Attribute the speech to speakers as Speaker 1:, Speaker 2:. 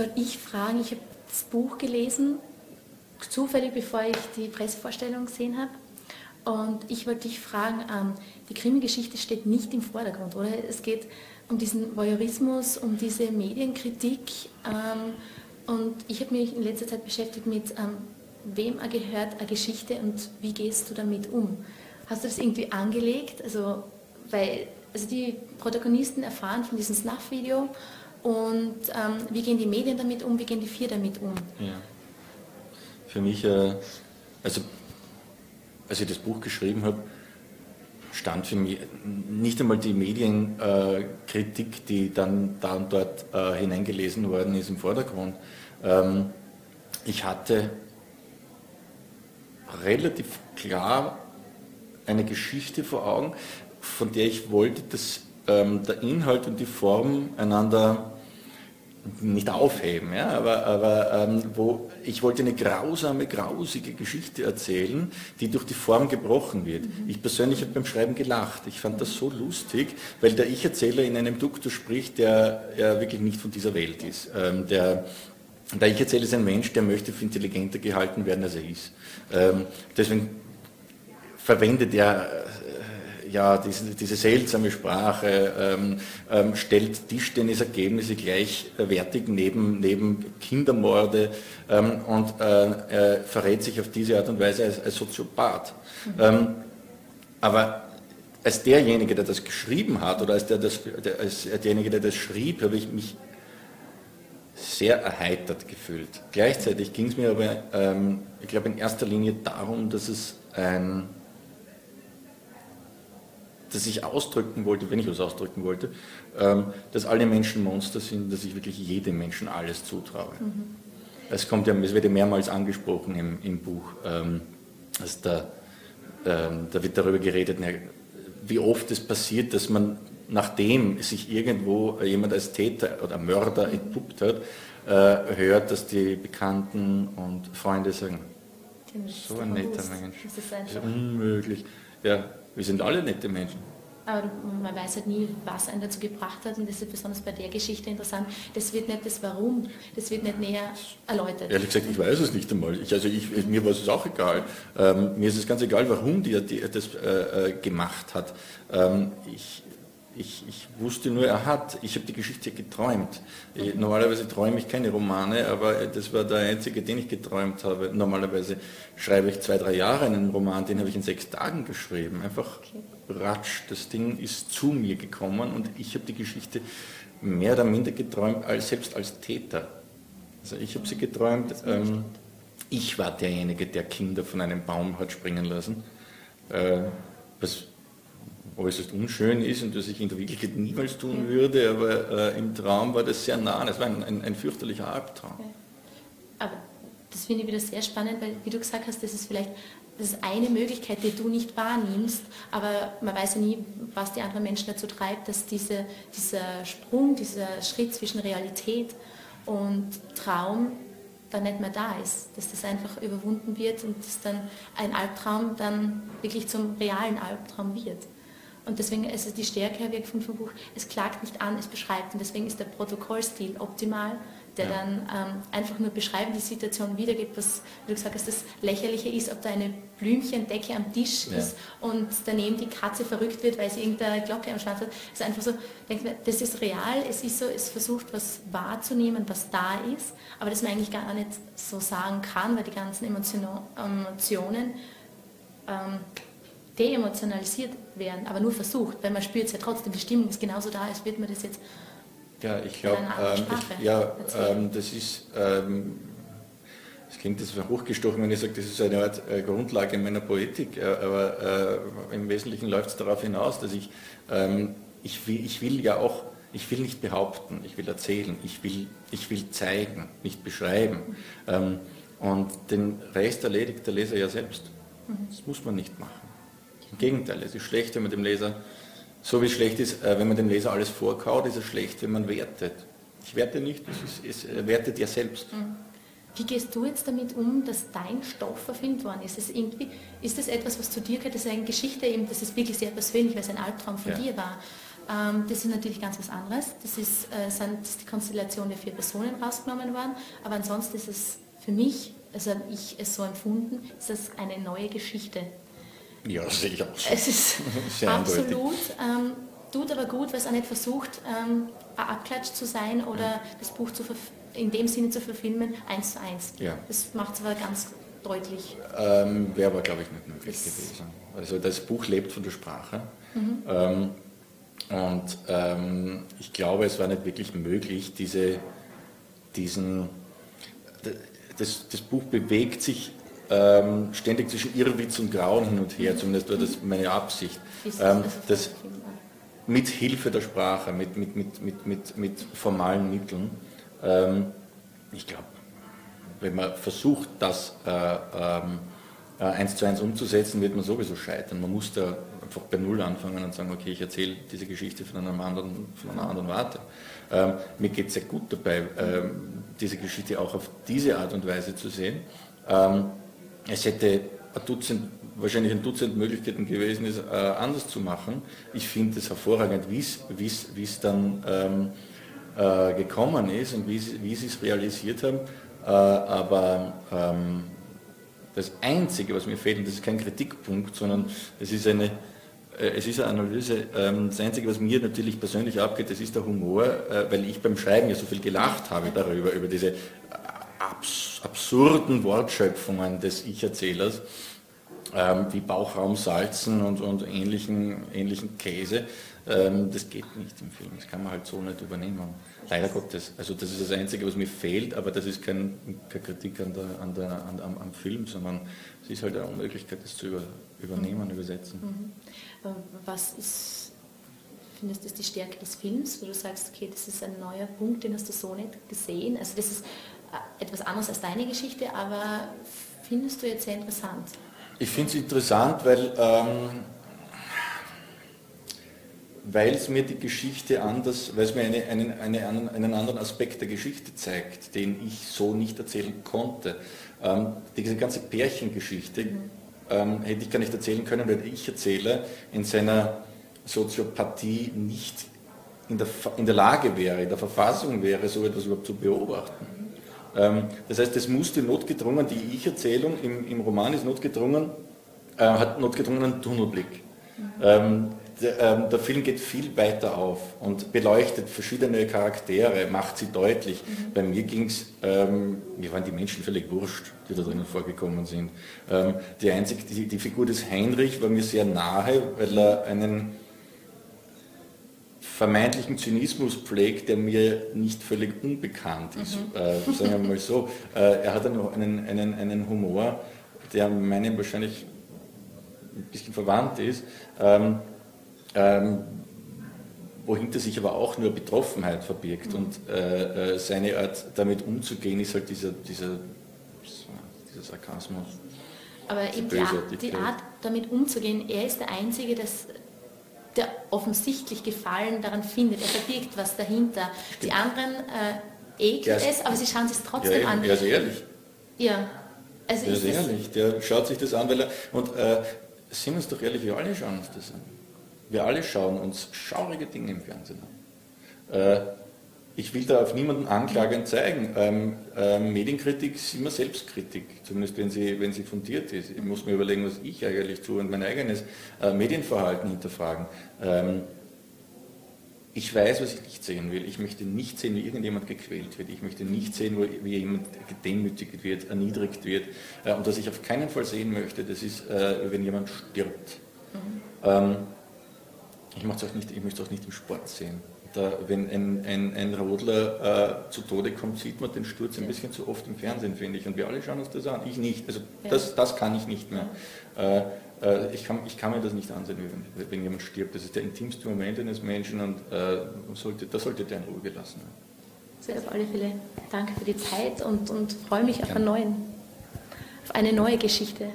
Speaker 1: soll ich fragen, ich habe das Buch gelesen, zufällig bevor ich die Pressevorstellung gesehen habe. Und ich wollte dich fragen, ähm, die Krimi-Geschichte steht nicht im Vordergrund, oder? Es geht um diesen Voyeurismus, um diese Medienkritik. Ähm, und ich habe mich in letzter Zeit beschäftigt mit, ähm, wem gehört eine Geschichte und wie gehst du damit um? Hast du das irgendwie angelegt? Also, weil also die Protagonisten erfahren von diesem Snuff-Video und ähm, wie gehen die Medien damit um, wie gehen die vier damit um?
Speaker 2: Ja. Für mich, äh, also als ich das Buch geschrieben habe, stand für mich nicht einmal die Medienkritik, äh, die dann da und dort äh, hineingelesen worden ist, im Vordergrund. Ähm, ich hatte relativ klar eine Geschichte vor Augen, von der ich wollte, dass ähm, der Inhalt und die Form einander nicht aufheben, ja, aber, aber ähm, wo ich wollte eine grausame, grausige Geschichte erzählen, die durch die Form gebrochen wird. Mhm. Ich persönlich habe beim Schreiben gelacht. Ich fand das so lustig, weil der Ich-Erzähler in einem Duktus spricht, der ja wirklich nicht von dieser Welt ist. Ähm, der, der Ich-Erzähler ist ein Mensch, der möchte für intelligenter gehalten werden, als er ist. Ähm, deswegen verwendet er ja, diese, diese seltsame Sprache, ähm, ähm, stellt Tischtennisergebnisse gleichwertig neben, neben Kindermorde ähm, und äh, äh, verrät sich auf diese Art und Weise als, als Soziopath. Mhm. Ähm, aber als derjenige, der das geschrieben hat, oder als, der das, der, als derjenige, der das schrieb, habe ich mich sehr erheitert gefühlt. Gleichzeitig ging es mir aber, ähm, ich glaube, in erster Linie darum, dass es ein dass ich ausdrücken wollte, wenn ich was ausdrücken wollte, ähm, dass alle Menschen Monster sind, dass ich wirklich jedem Menschen alles zutraue. Mhm. Es, kommt ja, es wird ja mehrmals angesprochen im, im Buch, ähm, dass da, ähm, da wird darüber geredet, wie oft es passiert, dass man, nachdem sich irgendwo jemand als Täter oder Mörder entpuppt hat, äh, hört, dass die Bekannten und Freunde sagen, so ein netter Mensch, das ist unmöglich. Ja, wir sind alle nette Menschen.
Speaker 1: Aber man weiß halt nie, was einen dazu gebracht hat und das ist besonders bei der Geschichte interessant. Das wird nicht das Warum, das wird nicht näher erläutert.
Speaker 2: Ehrlich gesagt, ich weiß es nicht einmal. Ich, also ich, mir war es auch egal. Ähm, mir ist es ganz egal, warum die, die das äh, äh gemacht hat. Ähm, ich, ich, ich, wusste nur, er hat. Ich habe die Geschichte geträumt. Ich, normalerweise träume ich keine Romane, aber das war der einzige, den ich geträumt habe. Normalerweise schreibe ich zwei, drei Jahre einen Roman, den habe ich in sechs Tagen geschrieben. Einfach okay. ratsch. Das Ding ist zu mir gekommen und ich habe die Geschichte mehr oder minder geträumt, als selbst als Täter. Also ich habe sie geträumt. Ähm, ich war derjenige, der Kinder von einem Baum hat springen lassen. Äh, was äußerst unschön ist und das ich in der Wirklichkeit niemals tun würde, aber äh, im Traum war das sehr nah. Es war ein, ein, ein fürchterlicher Albtraum. Okay.
Speaker 1: Aber das finde ich wieder sehr spannend, weil, wie du gesagt hast, das ist vielleicht das ist eine Möglichkeit, die du nicht wahrnimmst, aber man weiß ja nie, was die anderen Menschen dazu treibt, dass diese, dieser Sprung, dieser Schritt zwischen Realität und Traum dann nicht mehr da ist, dass das einfach überwunden wird und dass dann ein Albtraum dann wirklich zum realen Albtraum wird. Und deswegen ist es die Stärke wirkt vom Buch, es klagt nicht an, es beschreibt. Und deswegen ist der Protokollstil optimal, der ja. dann ähm, einfach nur beschreiben, die Situation wiedergibt, was, wie du gesagt hast, das Lächerliche ist, ob da eine Blümchendecke am Tisch ja. ist und daneben die Katze verrückt wird, weil sie irgendeine Glocke am Schwanz hat. Es ist einfach so, denkt man, das ist real, es ist so, es versucht, was wahrzunehmen, was da ist, aber das man eigentlich gar nicht so sagen kann, weil die ganzen Emotionen ähm, deemotionalisiert werden, aber nur versucht, weil man spürt es ja trotzdem, die Stimmung ist genauso da, als wird man das jetzt
Speaker 2: ja, ich glaube, ähm, ja, ähm, das ist, ähm, das klingt jetzt hochgestochen, wenn ich sage, das ist eine Art äh, Grundlage meiner Poetik, äh, aber äh, im Wesentlichen läuft es darauf hinaus, dass ich, ähm, ich, will, ich will ja auch, ich will nicht behaupten, ich will erzählen, ich will, ich will zeigen, nicht beschreiben. Ähm, und den Rest erledigt der Leser ja selbst. Mhm. Das muss man nicht machen. Im Gegenteil, es ist schlecht, wenn man dem Leser, so wie es schlecht ist, äh, wenn man dem Leser alles vorkaut, ist es schlecht, wenn man wertet. Ich werte nicht, es, ist, es wertet ja selbst. Mhm.
Speaker 1: Wie gehst du jetzt damit um, dass dein Stoff erfindet worden ist? Ist, irgendwie, ist das etwas, was zu dir gehört? Das ist eine Geschichte, eben, das ist wirklich sehr persönlich, weil es ein Albtraum von ja. dir war. Ähm, das ist natürlich ganz was anderes. Das ist, äh, sind, das ist die Konstellation der vier Personen rausgenommen worden. Aber ansonsten ist es für mich, also habe ich es so empfunden, ist das eine neue Geschichte.
Speaker 2: Ja, das sehe ich auch.
Speaker 1: Es ist
Speaker 2: Sehr
Speaker 1: absolut, ähm, tut aber gut, weil es auch nicht versucht, ähm, ein Abklatsch zu sein oder das Buch zu in dem Sinne zu verfilmen, eins zu eins.
Speaker 2: Ja.
Speaker 1: Das macht es aber ganz deutlich.
Speaker 2: Ähm, Wäre aber, glaube ich, nicht möglich das gewesen. Also das Buch lebt von der Sprache. Mhm. Ähm, und ähm, ich glaube, es war nicht wirklich möglich, diese, diesen, das, das Buch bewegt sich ähm, ständig zwischen Irrwitz und Grauen hin und her, zumindest war das meine Absicht. Ähm, das, mit Hilfe der Sprache, mit, mit, mit, mit, mit, mit formalen Mitteln. Ähm, ich glaube, wenn man versucht, das äh, ähm, äh, eins zu eins umzusetzen, wird man sowieso scheitern. Man muss da einfach bei Null anfangen und sagen, okay, ich erzähle diese Geschichte von, einem anderen, von einer anderen Warte. Ähm, mir geht es sehr gut dabei, ähm, diese Geschichte auch auf diese Art und Weise zu sehen. Ähm, es hätte ein Dutzend, wahrscheinlich ein Dutzend Möglichkeiten gewesen, es äh, anders zu machen. Ich finde es hervorragend, wie es dann ähm, äh, gekommen ist und wie sie es realisiert haben. Äh, aber ähm, das Einzige, was mir fehlt, und das ist kein Kritikpunkt, sondern es ist eine, äh, es ist eine Analyse, ähm, das Einzige, was mir natürlich persönlich abgeht, das ist der Humor, äh, weil ich beim Schreiben ja so viel gelacht habe darüber, über diese abs absurden Wortschöpfungen des Ich-Erzählers, ähm, wie Bauchraumsalzen und, und ähnlichen, ähnlichen Käse. Ähm, das geht nicht im Film, das kann man halt so nicht übernehmen. Leider Gottes. Also das ist das Einzige, was mir fehlt, aber das ist kein, keine Kritik an der, an der, an, am, am, Film, sondern es ist halt eine Unmöglichkeit, das zu über, übernehmen, mhm. übersetzen.
Speaker 1: Mhm. Was ist, findest du, ist die Stärke des Films, wo du sagst, okay, das ist ein neuer Punkt, den hast du so nicht gesehen? Also das ist äh, etwas anderes als deine Geschichte, aber findest du jetzt sehr interessant?
Speaker 2: Ich finde es interessant, weil... Ähm, es mir die Geschichte anders, weil es mir eine, einen, eine, einen anderen Aspekt der Geschichte zeigt, den ich so nicht erzählen konnte. Ähm, diese ganze Pärchengeschichte mhm. ähm, hätte ich gar nicht erzählen können, weil ich erzähle in seiner Soziopathie nicht in der, in der Lage wäre, in der Verfassung wäre, so etwas überhaupt zu beobachten. Ähm, das heißt, es musste notgedrungen, die Ich-Erzählung im, im Roman ist notgedrungen, äh, hat notgedrungen einen Tunnelblick. Mhm. Ähm, der, ähm, der, Film geht viel weiter auf und beleuchtet verschiedene Charaktere, macht sie deutlich. Mhm. Bei mir ging es, ähm, mir waren die Menschen völlig wurscht, die da drinnen vorgekommen sind. Ähm, die, einzige, die, die, Figur des Heinrich war mir sehr nahe, weil er einen vermeintlichen Zynismus pflegt, der mir nicht völlig unbekannt ist. Mhm. Äh, sagen wir mal so. Äh, er hat einen, einen, einen Humor, der meinem wahrscheinlich ein bisschen verwandt ist. Ähm, ähm, wohinter sich aber auch nur Betroffenheit verbirgt. Mhm. Und äh, äh, seine Art, damit umzugehen, ist halt dieser, dieser, dieser Sarkasmus.
Speaker 1: Aber eben die Art, die Art, damit umzugehen, er ist der Einzige, das, der offensichtlich Gefallen daran findet. Er verbirgt was dahinter. Stimmt. Die anderen äh, ekelt es, aber sie schauen sich trotzdem
Speaker 2: ja,
Speaker 1: an.
Speaker 2: Er ist ehrlich.
Speaker 1: Ja.
Speaker 2: Also er ist ehrlich. Der schaut sich das an, weil er. Und äh, sind wir uns doch ehrlich, wir alle schauen uns das an. Wir alle schauen uns schaurige Dinge im Fernsehen an. Äh, ich will da auf niemanden anklagend zeigen. Ähm, ähm, Medienkritik ist immer Selbstkritik, zumindest wenn sie, wenn sie fundiert ist. Ich muss mir überlegen, was ich eigentlich tue und mein eigenes äh, Medienverhalten hinterfragen. Ähm, ich weiß, was ich nicht sehen will. Ich möchte nicht sehen, wie irgendjemand gequält wird. Ich möchte nicht sehen, wie jemand gedemütigt wird, erniedrigt wird. Äh, und was ich auf keinen Fall sehen möchte, das ist, äh, wenn jemand stirbt. Mhm. Ähm, ich, auch nicht, ich möchte es auch nicht im Sport sehen. Da, wenn ein, ein, ein Rodler äh, zu Tode kommt, sieht man den Sturz ein bisschen zu oft im Fernsehen, finde ich. Und wir alle schauen uns das an. Ich nicht. Also das, das kann ich nicht mehr. Äh, äh, ich, kann, ich kann mir das nicht ansehen, wenn, wenn, jemand stirbt. Das ist der intimste Moment eines Menschen und äh, sollte, das sollte der in Ruhe gelassen werden.
Speaker 1: Sehr auf alle Fälle danke für die Zeit und, und freue mich auf, einen neuen, auf eine neue Geschichte.